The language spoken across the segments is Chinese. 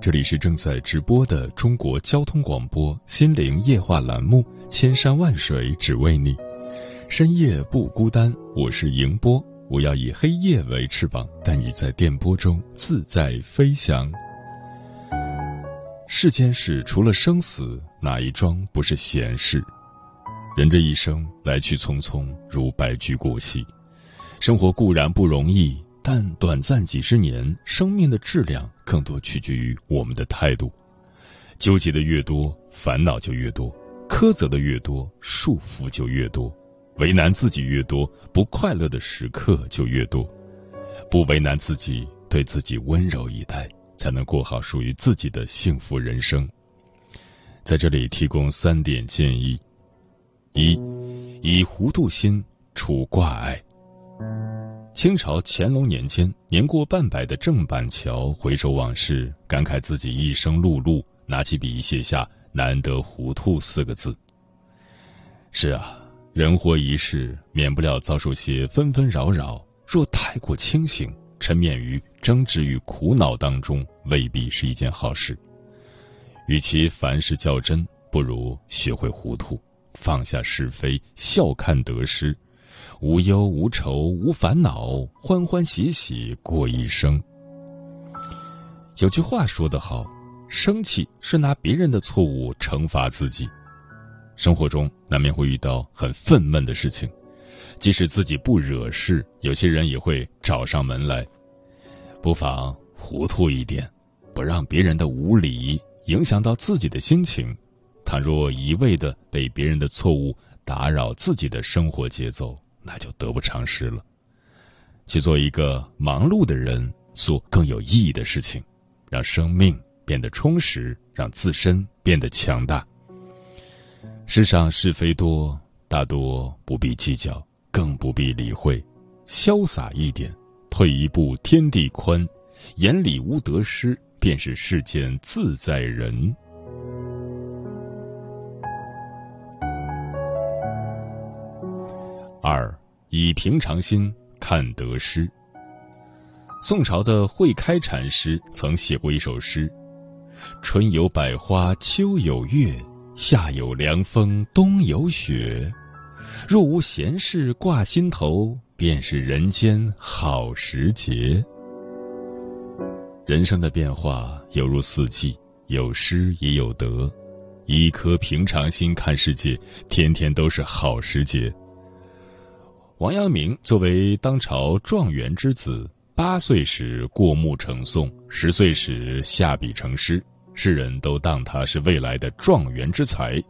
这里是正在直播的中国交通广播心灵夜话栏目《千山万水只为你》，深夜不孤单，我是迎波，我要以黑夜为翅膀，带你在电波中自在飞翔。世间事除了生死，哪一桩不是闲事？人这一生来去匆匆，如白驹过隙，生活固然不容易。但短暂几十年，生命的质量更多取决于我们的态度。纠结的越多，烦恼就越多；苛责的越多，束缚就越多；为难自己越多，不快乐的时刻就越多。不为难自己，对自己温柔以待，才能过好属于自己的幸福人生。在这里提供三点建议：一、以糊涂心除挂碍。清朝乾隆年间，年过半百的郑板桥回首往事，感慨自己一生碌碌，拿起笔写下“难得糊涂”四个字。是啊，人活一世，免不了遭受些纷纷扰扰。若太过清醒，沉湎于争执与苦恼当中，未必是一件好事。与其凡事较真，不如学会糊涂，放下是非，笑看得失。无忧无愁无烦恼，欢欢喜喜过一生。有句话说得好，生气是拿别人的错误惩罚自己。生活中难免会遇到很愤懑的事情，即使自己不惹事，有些人也会找上门来。不妨糊涂一点，不让别人的无理影响到自己的心情。倘若一味的被别人的错误打扰自己的生活节奏，那就得不偿失了。去做一个忙碌的人，做更有意义的事情，让生命变得充实，让自身变得强大。世上是非多，大多不必计较，更不必理会。潇洒一点，退一步天地宽，眼里无得失，便是世间自在人。二以平常心看得失。宋朝的慧开禅师曾写过一首诗：“春有百花，秋有月，夏有凉风，冬有雪。若无闲事挂心头，便是人间好时节。”人生的变化犹如四季，有失也有得。一颗平常心看世界，天天都是好时节。王阳明作为当朝状元之子，八岁时过目成诵，十岁时下笔成诗，世人都当他是未来的状元之才。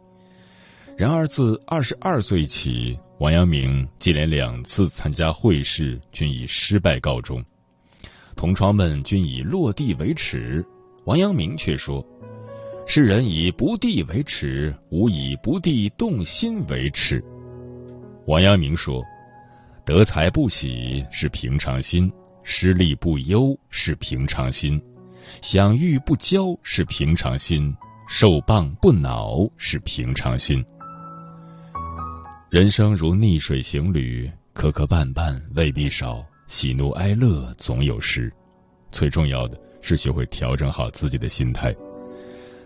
然而自二十二岁起，王阳明接连两次参加会试，均以失败告终。同窗们均以落地为耻，王阳明却说：“世人以不第为耻，吾以不第动心为耻。”王阳明说。得财不喜是平常心，失利不忧是平常心，享誉不骄是平常心，受谤不恼是平常心。人生如逆水行旅，磕磕绊绊未必少，喜怒哀乐总有时。最重要的是学会调整好自己的心态，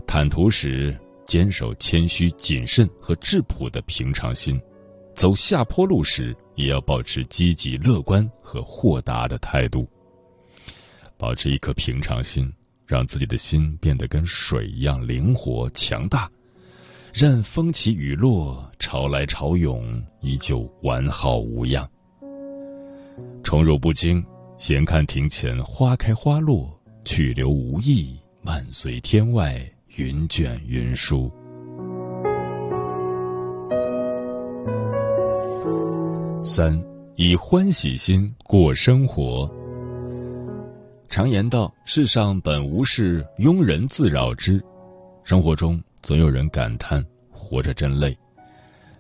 坦途时坚守谦虚、谨慎和质朴的平常心。走下坡路时，也要保持积极乐观和豁达的态度，保持一颗平常心，让自己的心变得跟水一样灵活强大。任风起雨落，潮来潮涌，依旧完好无恙。宠辱不惊，闲看庭前花开花落，去留无意，漫随天外云卷云舒。三以欢喜心过生活。常言道：“世上本无事，庸人自扰之。”生活中总有人感叹活着真累，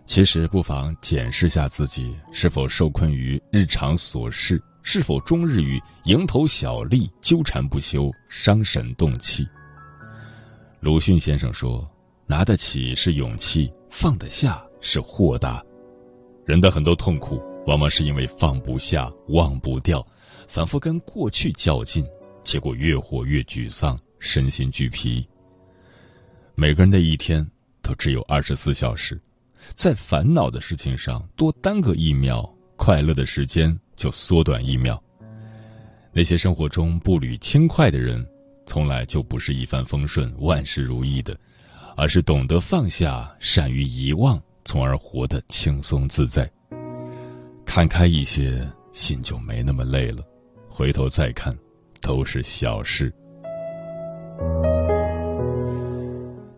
其实不妨检视下自己是否受困于日常琐事，是否终日与蝇头小利纠缠不休，伤神动气。鲁迅先生说：“拿得起是勇气，放得下是豁达。”人的很多痛苦，往往是因为放不下、忘不掉，反复跟过去较劲，结果越活越沮丧，身心俱疲。每个人的一天都只有二十四小时，在烦恼的事情上多耽搁一秒，快乐的时间就缩短一秒。那些生活中步履轻快的人，从来就不是一帆风顺、万事如意的，而是懂得放下、善于遗忘，从而活得轻松自在。看开一些，心就没那么累了。回头再看，都是小事。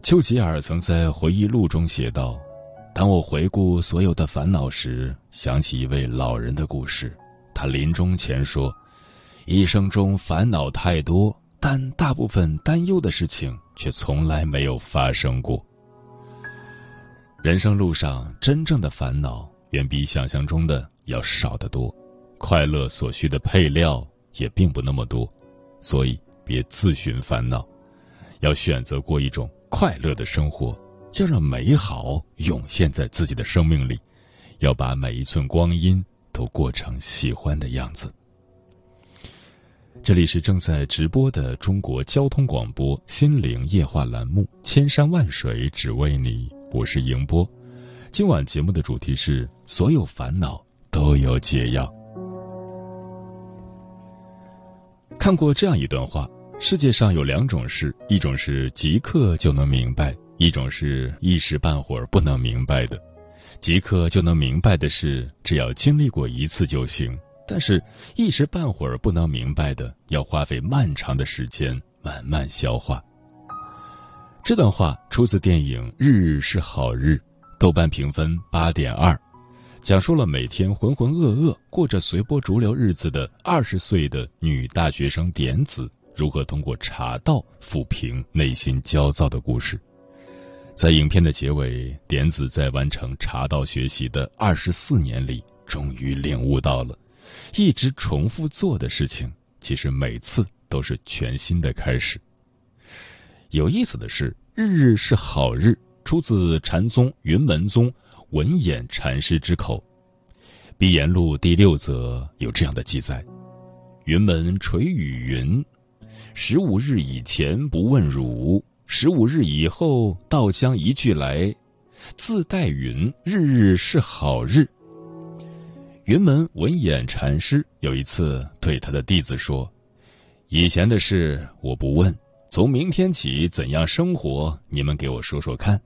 丘吉尔曾在回忆录中写道：“当我回顾所有的烦恼时，想起一位老人的故事。他临终前说，一生中烦恼太多，但大部分担忧的事情却从来没有发生过。人生路上，真正的烦恼远比想象中的要少得多，快乐所需的配料也并不那么多，所以别自寻烦恼，要选择过一种。”快乐的生活，要让美好涌现在自己的生命里，要把每一寸光阴都过成喜欢的样子。这里是正在直播的中国交通广播心灵夜话栏目《千山万水只为你》，我是迎波。今晚节目的主题是：所有烦恼都有解药。看过这样一段话。世界上有两种事，一种是即刻就能明白，一种是一时半会儿不能明白的。即刻就能明白的事，只要经历过一次就行；但是，一时半会儿不能明白的，要花费漫长的时间慢慢消化。这段话出自电影《日日是好日》，豆瓣评分八点二，讲述了每天浑浑噩噩过着随波逐流日子的二十岁的女大学生点子。如何通过茶道抚平内心焦躁的故事？在影片的结尾，点子在完成茶道学习的二十四年里，终于领悟到了，一直重复做的事情，其实每次都是全新的开始。有意思的是，“日日是好日”出自禅宗云门宗文偃禅师之口，《碧岩录》第六则有这样的记载：云门垂语云。十五日以前不问汝，十五日以后道将一句来，自带云日日是好日。云门文偃禅师有一次对他的弟子说：“以前的事我不问，从明天起怎样生活，你们给我说说看。”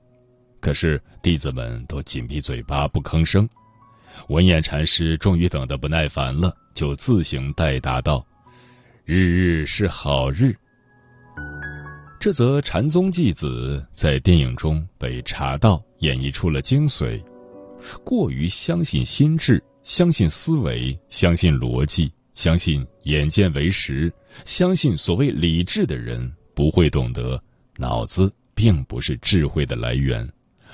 可是弟子们都紧闭嘴巴不吭声。文偃禅师终于等得不耐烦了，就自行代答道。日日是好日。这则禅宗弟子在电影中被茶道演绎出了精髓。过于相信心智，相信思维，相信逻辑，相信眼见为实，相信所谓理智的人，不会懂得脑子并不是智慧的来源，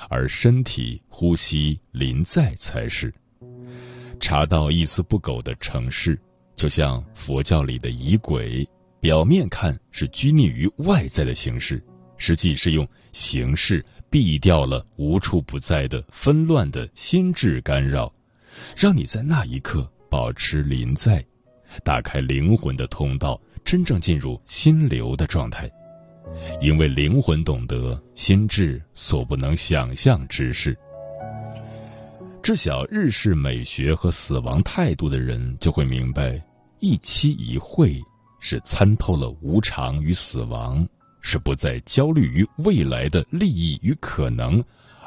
而身体、呼吸、临在才是。茶道一丝不苟的城市。就像佛教里的仪轨，表面看是拘泥于外在的形式，实际是用形式避掉了无处不在的纷乱的心智干扰，让你在那一刻保持临在，打开灵魂的通道，真正进入心流的状态。因为灵魂懂得心智所不能想象之事。知晓日式美学和死亡态度的人，就会明白。一期一会是参透了无常与死亡，是不再焦虑于未来的利益与可能，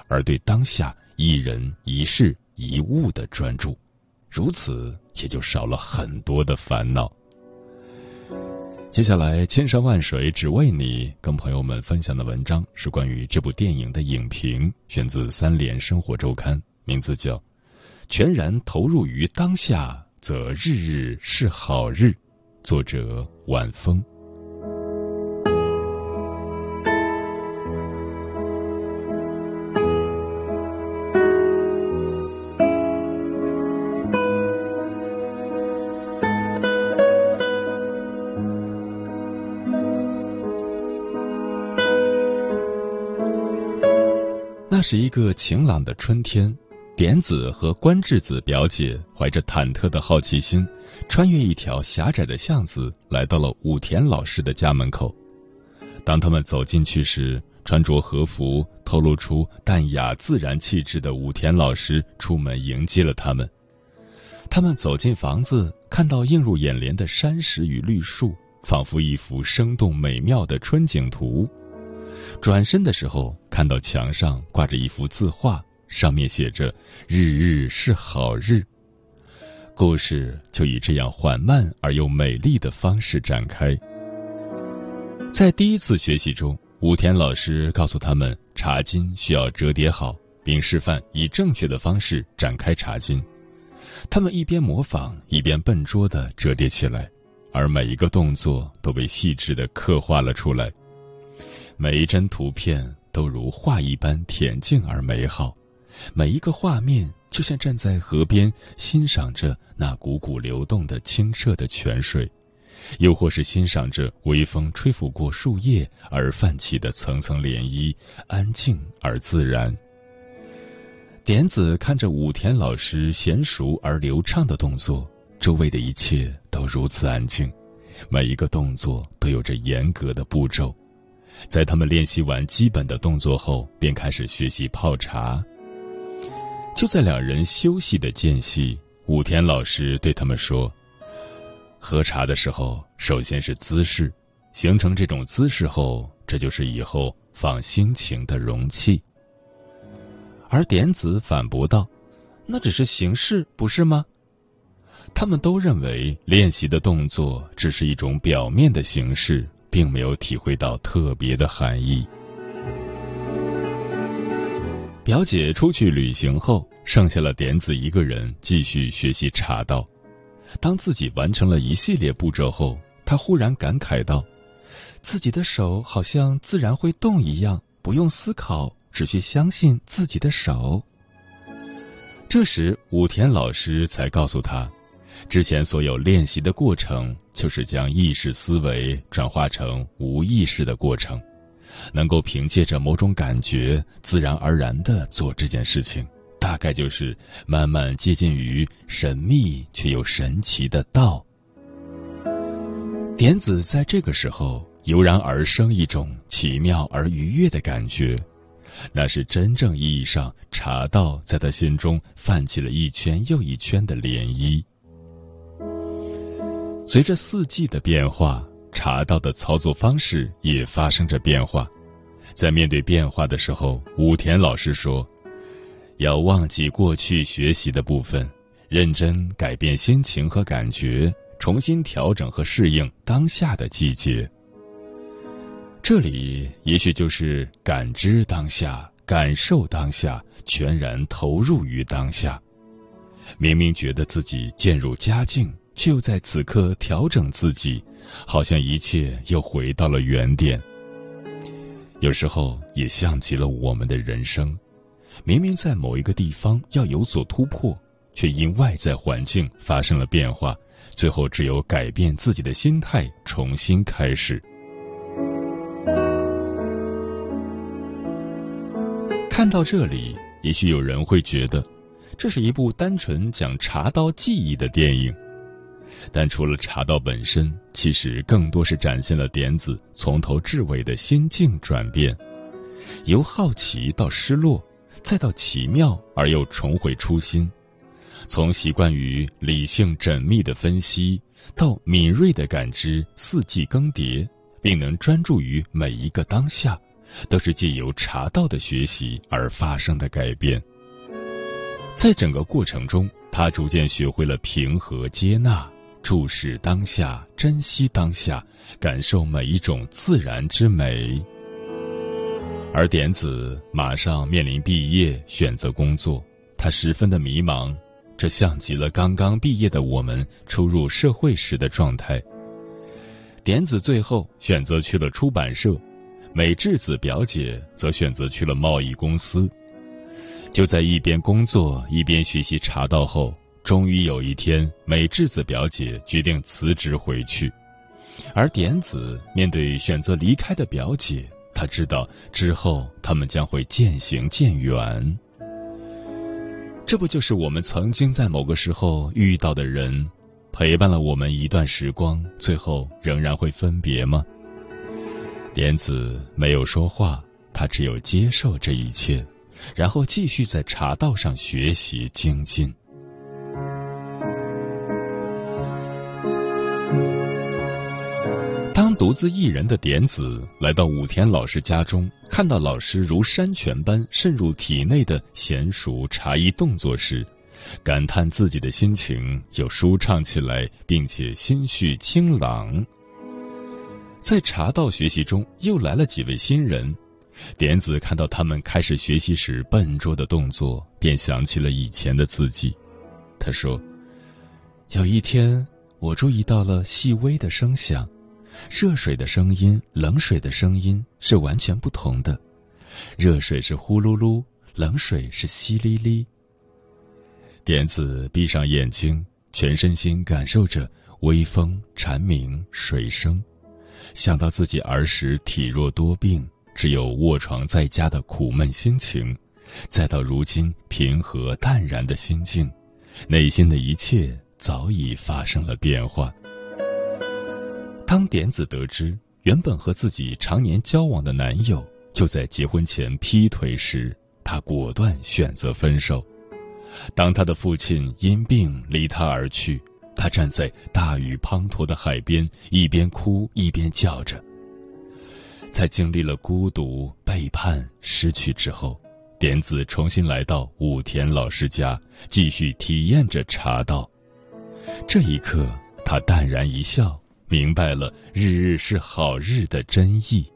而对当下一人一事一物的专注，如此也就少了很多的烦恼。接下来，千山万水只为你，跟朋友们分享的文章是关于这部电影的影评，选自《三联生活周刊》，名字叫《全然投入于当下，则日日是好日》，作者晚风。那是一个晴朗的春天，点子和关智子表姐怀着忐忑的好奇心，穿越一条狭窄的巷子，来到了武田老师的家门口。当他们走进去时，穿着和服、透露出淡雅自然气质的武田老师出门迎接了他们。他们走进房子，看到映入眼帘的山石与绿树，仿佛一幅生动美妙的春景图。转身的时候，看到墙上挂着一幅字画，上面写着“日日是好日”。故事就以这样缓慢而又美丽的方式展开。在第一次学习中，武田老师告诉他们，茶巾需要折叠好，并示范以正确的方式展开茶巾。他们一边模仿，一边笨拙地折叠起来，而每一个动作都被细致地刻画了出来。每一帧图片都如画一般恬静而美好，每一个画面就像站在河边欣赏着那汩汩流动的清澈的泉水，又或是欣赏着微风吹拂过树叶而泛起的层层涟漪，安静而自然。点子看着武田老师娴熟而流畅的动作，周围的一切都如此安静，每一个动作都有着严格的步骤。在他们练习完基本的动作后，便开始学习泡茶。就在两人休息的间隙，武田老师对他们说：“喝茶的时候，首先是姿势，形成这种姿势后，这就是以后放心情的容器。”而点子反驳道：“那只是形式，不是吗？”他们都认为练习的动作只是一种表面的形式。并没有体会到特别的含义。表姐出去旅行后，剩下了点子一个人继续学习茶道。当自己完成了一系列步骤后，他忽然感慨道：“自己的手好像自然会动一样，不用思考，只需相信自己的手。”这时，武田老师才告诉他。之前所有练习的过程，就是将意识思维转化成无意识的过程，能够凭借着某种感觉，自然而然的做这件事情，大概就是慢慢接近于神秘却又神奇的道。点子在这个时候油然而生一种奇妙而愉悦的感觉，那是真正意义上茶道在他心中泛起了一圈又一圈的涟漪。随着四季的变化，茶道的操作方式也发生着变化。在面对变化的时候，武田老师说：“要忘记过去学习的部分，认真改变心情和感觉，重新调整和适应当下的季节。”这里也许就是感知当下，感受当下，全然投入于当下。明明觉得自己渐入佳境。就在此刻调整自己，好像一切又回到了原点。有时候也像极了我们的人生，明明在某一个地方要有所突破，却因外在环境发生了变化，最后只有改变自己的心态，重新开始。看到这里，也许有人会觉得，这是一部单纯讲茶道技艺的电影。但除了茶道本身，其实更多是展现了点子从头至尾的心境转变，由好奇到失落，再到奇妙而又重回初心；从习惯于理性缜密的分析，到敏锐的感知四季更迭，并能专注于每一个当下，都是借由茶道的学习而发生的改变。在整个过程中，他逐渐学会了平和接纳、注视当下、珍惜当下、感受每一种自然之美。而点子马上面临毕业，选择工作，他十分的迷茫，这像极了刚刚毕业的我们初入社会时的状态。点子最后选择去了出版社，美智子表姐则选择去了贸易公司。就在一边工作一边学习茶道后，终于有一天，美智子表姐决定辞职回去，而点子面对选择离开的表姐。他知道之后他们将会渐行渐远，这不就是我们曾经在某个时候遇到的人，陪伴了我们一段时光，最后仍然会分别吗？莲子没有说话，他只有接受这一切，然后继续在茶道上学习精进。独自一人的点子来到武田老师家中，看到老师如山泉般渗入体内的娴熟茶艺动作时，感叹自己的心情又舒畅起来，并且心绪清朗。在茶道学习中，又来了几位新人，点子看到他们开始学习时笨拙的动作，便想起了以前的自己。他说：“有一天，我注意到了细微的声响。”热水的声音，冷水的声音是完全不同的。热水是呼噜噜，冷水是淅沥沥。点子闭上眼睛，全身心感受着微风、蝉鸣、水声，想到自己儿时体弱多病，只有卧床在家的苦闷心情，再到如今平和淡然的心境，内心的一切早已发生了变化。当点子得知原本和自己常年交往的男友就在结婚前劈腿时，她果断选择分手。当他的父亲因病离他而去，他站在大雨滂沱的海边，一边哭一边叫着。在经历了孤独、背叛、失去之后，点子重新来到武田老师家，继续体验着茶道。这一刻，他淡然一笑。明白了“日日是好日”的真意。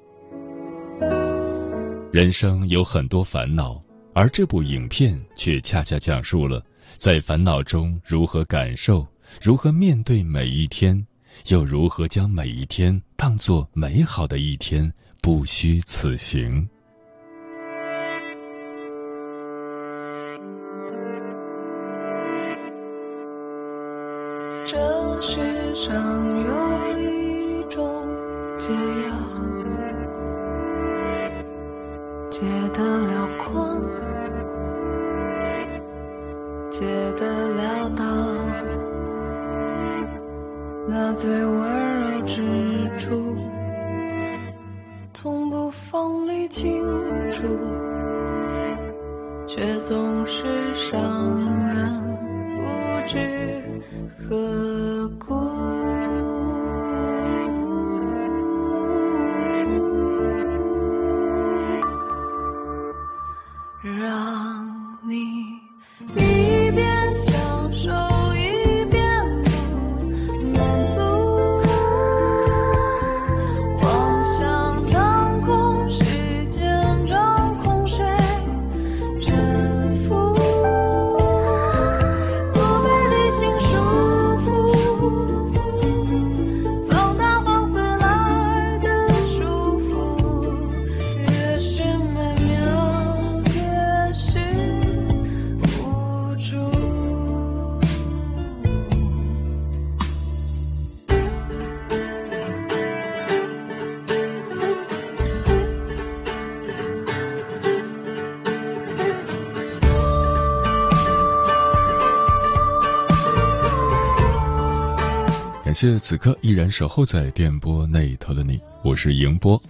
人生有很多烦恼，而这部影片却恰恰讲述了在烦恼中如何感受，如何面对每一天，又如何将每一天当作美好的一天，不虚此行。这世上解得了困，解得了道，那最温柔之处，从不锋利清楚，却总是伤人不知。此刻依然守候在电波那一头的你，我是迎波。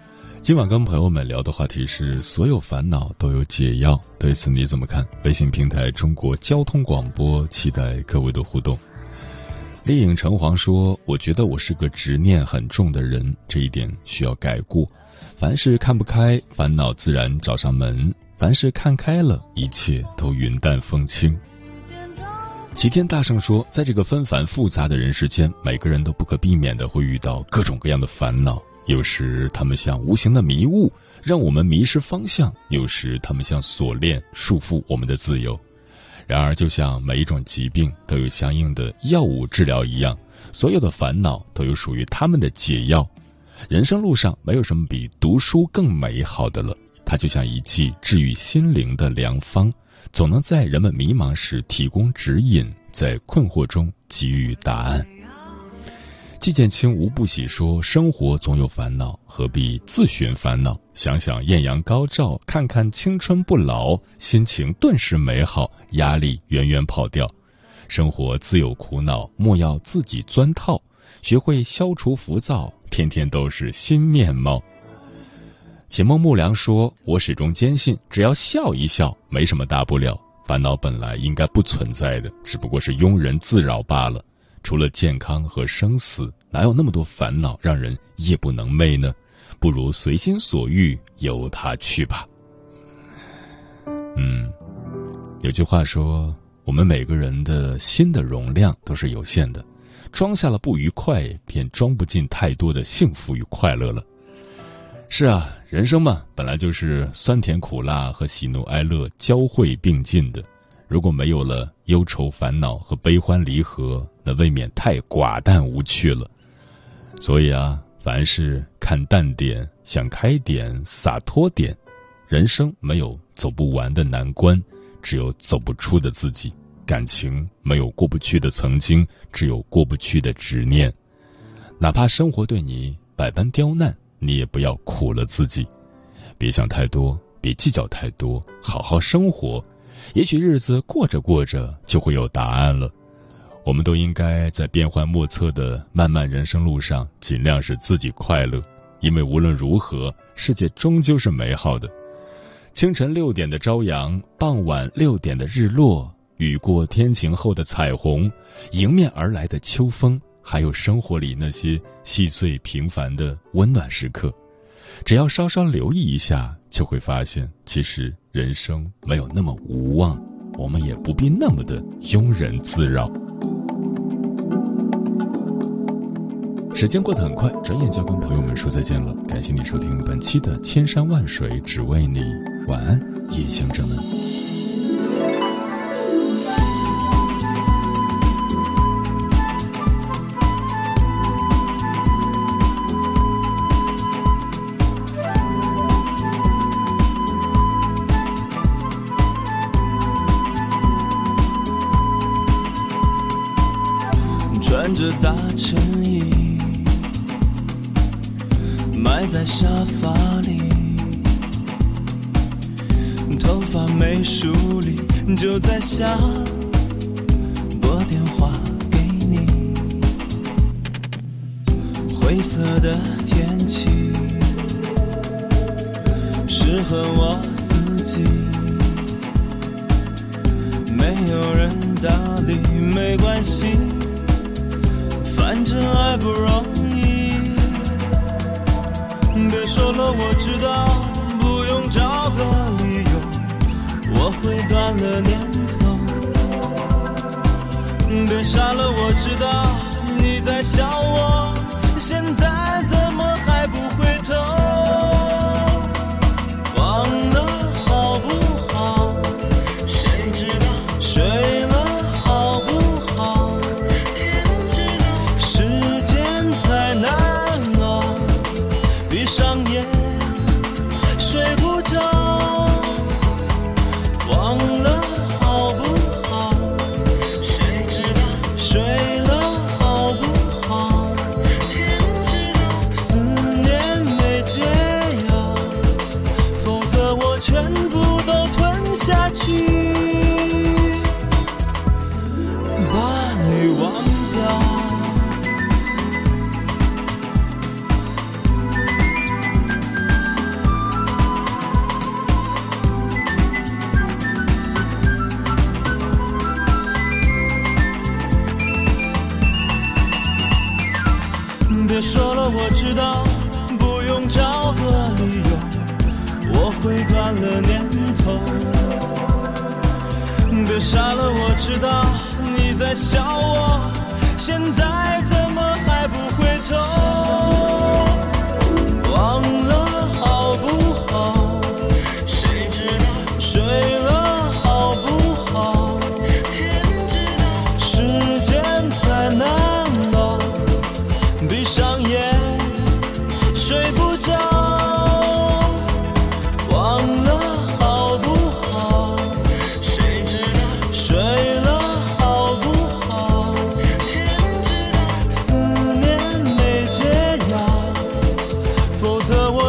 今晚跟朋友们聊的话题是：所有烦恼都有解药，对此你怎么看？微信平台中国交通广播，期待各位的互动。丽影橙黄说：“我觉得我是个执念很重的人，这一点需要改过。凡事看不开，烦恼自然找上门；凡事看开了，一切都云淡风轻。齐天大圣说，在这个纷繁复杂的人世间，每个人都不可避免的会遇到各种各样的烦恼。有时他们像无形的迷雾，让我们迷失方向；有时他们像锁链，束缚我们的自由。然而，就像每一种疾病都有相应的药物治疗一样，所有的烦恼都有属于他们的解药。人生路上，没有什么比读书更美好的了。它就像一剂治愈心灵的良方。总能在人们迷茫时提供指引，在困惑中给予答案。季建清无不喜说：“生活总有烦恼，何必自寻烦恼？想想艳阳高照，看看青春不老，心情顿时美好，压力远远跑掉。生活自有苦恼，莫要自己钻套。学会消除浮躁，天天都是新面貌。”秦梦木良说：“我始终坚信，只要笑一笑，没什么大不了。烦恼本来应该不存在的，只不过是庸人自扰罢了。除了健康和生死，哪有那么多烦恼让人夜不能寐呢？不如随心所欲，由他去吧。”嗯，有句话说：“我们每个人的心的容量都是有限的，装下了不愉快，便装不进太多的幸福与快乐了。”是啊，人生嘛，本来就是酸甜苦辣和喜怒哀乐交汇并进的。如果没有了忧愁烦恼和悲欢离合，那未免太寡淡无趣了。所以啊，凡事看淡点，想开点，洒脱点。人生没有走不完的难关，只有走不出的自己。感情没有过不去的曾经，只有过不去的执念。哪怕生活对你百般刁难。你也不要苦了自己，别想太多，别计较太多，好好生活。也许日子过着过着就会有答案了。我们都应该在变幻莫测的漫漫人生路上，尽量使自己快乐，因为无论如何，世界终究是美好的。清晨六点的朝阳，傍晚六点的日落，雨过天晴后的彩虹，迎面而来的秋风。还有生活里那些细碎平凡的温暖时刻，只要稍稍留意一下，就会发现，其实人生没有那么无望，我们也不必那么的庸人自扰。时间过得很快，转眼就要跟朋友们说再见了。感谢你收听本期的《千山万水只为你》，晚安，夜行者们。发里，头发没梳理，就在想拨电话给你。灰色的天气，适合我自己，没有人搭理，没关系。反正爱不容易，别说了，我知道，不用找个理由，我会断了念头。别傻了，我知道你在笑我，别说了我知道不用找个理由我会断了念头。别傻了我知道你在笑我现在怎么还不回头？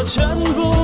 全部